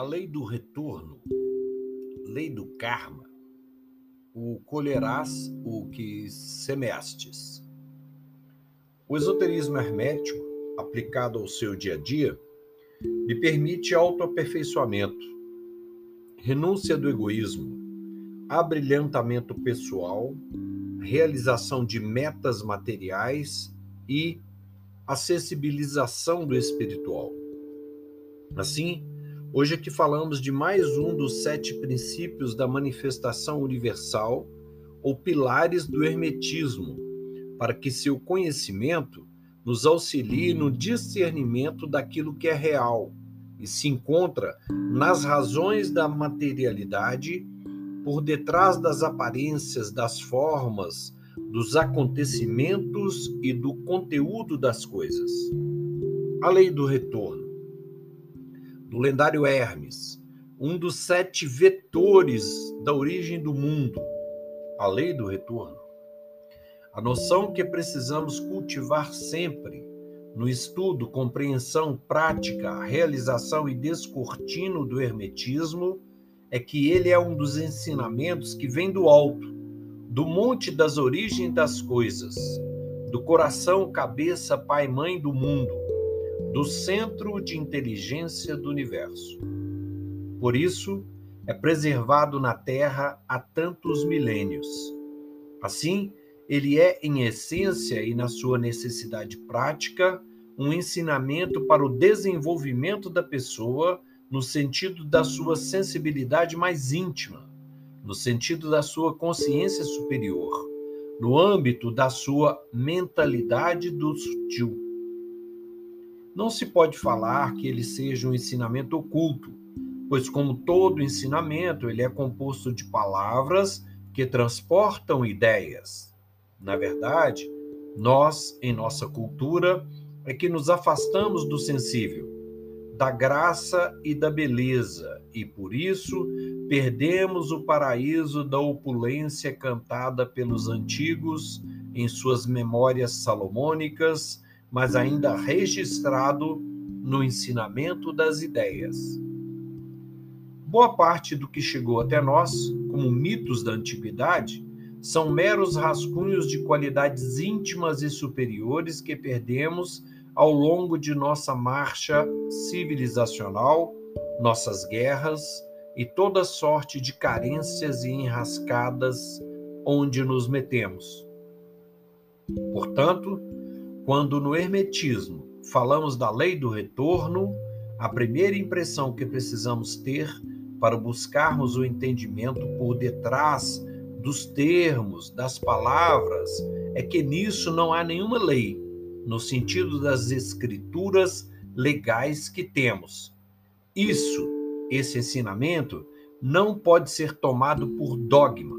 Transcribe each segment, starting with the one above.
a lei do retorno, lei do karma, o colherás o que semeastes. O esoterismo hermético, aplicado ao seu dia a dia, lhe permite autoaperfeiçoamento, renúncia do egoísmo, abrilhantamento pessoal, realização de metas materiais e acessibilização do espiritual. Assim, hoje aqui falamos de mais um dos sete princípios da manifestação universal ou pilares do Hermetismo, para que seu conhecimento nos auxilie no discernimento daquilo que é real e se encontra nas razões da materialidade, por detrás das aparências, das formas, dos acontecimentos e do conteúdo das coisas. A lei do retorno do lendário Hermes, um dos sete vetores da origem do mundo, a lei do retorno. A noção que precisamos cultivar sempre no estudo, compreensão, prática, realização e descortino do hermetismo é que ele é um dos ensinamentos que vem do alto, do monte das origens das coisas, do coração, cabeça, pai, mãe do mundo, do centro de inteligência do universo. Por isso, é preservado na Terra há tantos milênios. Assim, ele é, em essência e na sua necessidade prática, um ensinamento para o desenvolvimento da pessoa no sentido da sua sensibilidade mais íntima, no sentido da sua consciência superior, no âmbito da sua mentalidade do sutil não se pode falar que ele seja um ensinamento oculto, pois, como todo ensinamento, ele é composto de palavras que transportam ideias. Na verdade, nós, em nossa cultura, é que nos afastamos do sensível, da graça e da beleza, e por isso perdemos o paraíso da opulência cantada pelos antigos em suas memórias salomônicas mas ainda registrado no ensinamento das ideias. Boa parte do que chegou até nós, como mitos da antiguidade, são meros rascunhos de qualidades íntimas e superiores que perdemos ao longo de nossa marcha civilizacional, nossas guerras e toda sorte de carências e enrascadas onde nos metemos. Portanto, quando no Hermetismo falamos da lei do retorno, a primeira impressão que precisamos ter para buscarmos o entendimento por detrás dos termos, das palavras, é que nisso não há nenhuma lei, no sentido das escrituras legais que temos. Isso, esse ensinamento, não pode ser tomado por dogma.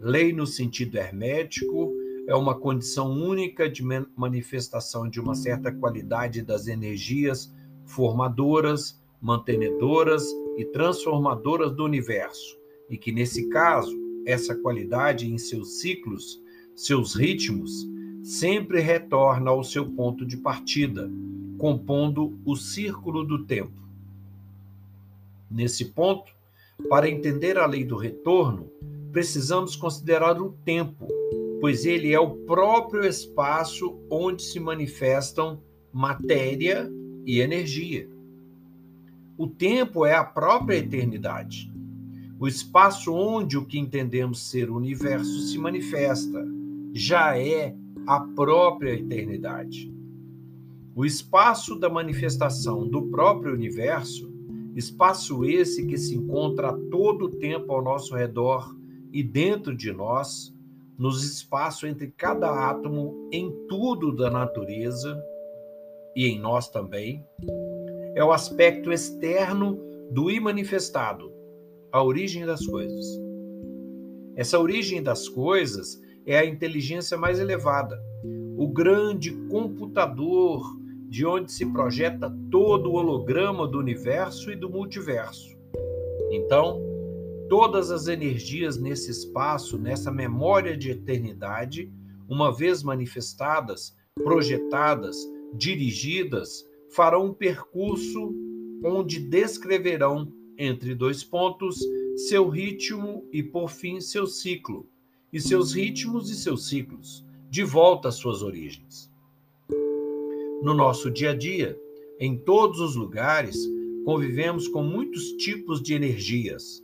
Lei no sentido hermético é uma condição única de manifestação de uma certa qualidade das energias formadoras, mantenedoras e transformadoras do universo, e que, nesse caso, essa qualidade em seus ciclos, seus ritmos, sempre retorna ao seu ponto de partida, compondo o círculo do tempo. Nesse ponto, para entender a lei do retorno, precisamos considerar o tempo pois ele é o próprio espaço onde se manifestam matéria e energia. O tempo é a própria eternidade, o espaço onde o que entendemos ser o universo se manifesta, já é a própria eternidade. O espaço da manifestação do próprio universo, espaço esse que se encontra a todo tempo ao nosso redor e dentro de nós, nos espaços entre cada átomo em tudo da natureza e em nós também, é o aspecto externo do imanifestado, a origem das coisas. Essa origem das coisas é a inteligência mais elevada, o grande computador de onde se projeta todo o holograma do universo e do multiverso. Então, todas as energias nesse espaço, nessa memória de eternidade, uma vez manifestadas, projetadas, dirigidas, farão um percurso onde descreverão, entre dois pontos, seu ritmo e, por fim, seu ciclo, e seus ritmos e seus ciclos, de volta às suas origens. No nosso dia a dia, em todos os lugares, convivemos com muitos tipos de energias: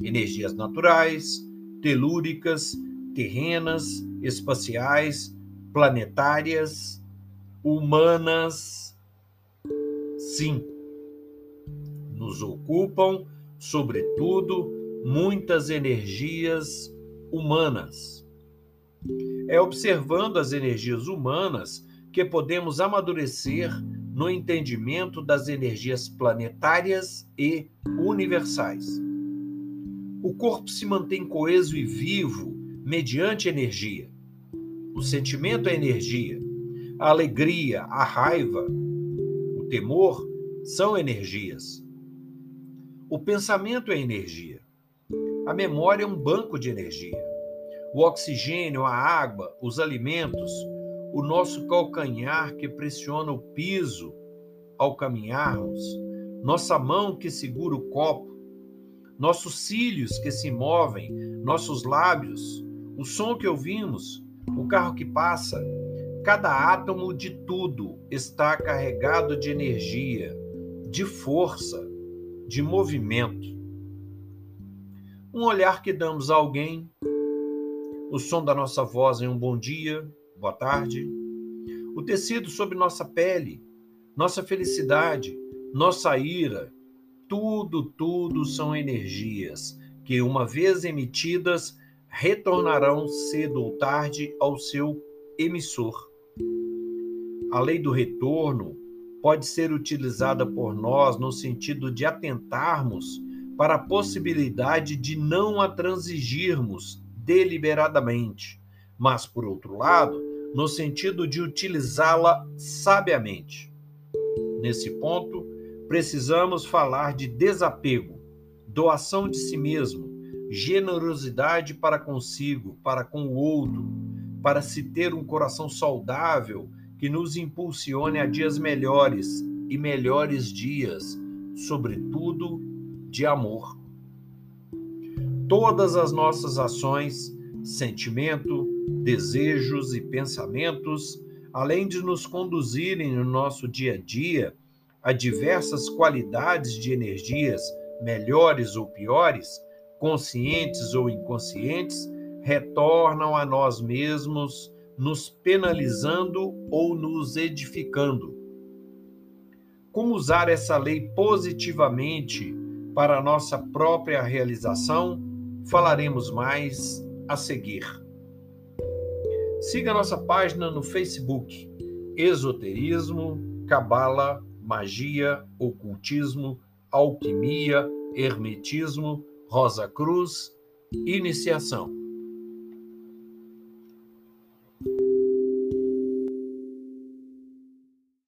energias naturais, telúricas, terrenas, espaciais, planetárias, humanas. Sim, nos ocupam, sobretudo, muitas energias humanas. É observando as energias humanas que podemos amadurecer no entendimento das energias planetárias e universais. O corpo se mantém coeso e vivo mediante energia. O sentimento é energia. A alegria, a raiva, o temor são energias. O pensamento é energia. A memória é um banco de energia. O oxigênio, a água, os alimentos, o nosso calcanhar que pressiona o piso ao caminharmos, nossa mão que segura o copo, nossos cílios que se movem, nossos lábios, o som que ouvimos, o carro que passa, cada átomo de tudo está carregado de energia, de força, de movimento. Um olhar que damos a alguém, o som da nossa voz em um bom dia, boa tarde, o tecido sobre nossa pele, nossa felicidade, nossa ira, tudo, tudo são energias que, uma vez emitidas, retornarão cedo ou tarde ao seu emissor. A lei do retorno pode ser utilizada por nós no sentido de atentarmos para a possibilidade de não a transigirmos deliberadamente, mas, por outro lado, no sentido de utilizá-la sabiamente. Nesse ponto, precisamos falar de desapego, doação de si mesmo, generosidade para consigo, para com o outro, para se ter um coração saudável que nos impulsione a dias melhores e melhores dias, sobretudo de amor. Todas as nossas ações, sentimento, desejos e pensamentos, além de nos conduzirem no nosso dia a dia a diversas qualidades de energias, melhores ou piores, conscientes ou inconscientes, retornam a nós mesmos, nos penalizando ou nos edificando. Como usar essa lei positivamente para a nossa própria realização? Falaremos mais a seguir. Siga nossa página no Facebook, Esoterismo, Cabala, Magia, Ocultismo, Alquimia, Hermetismo, Rosa Cruz, Iniciação.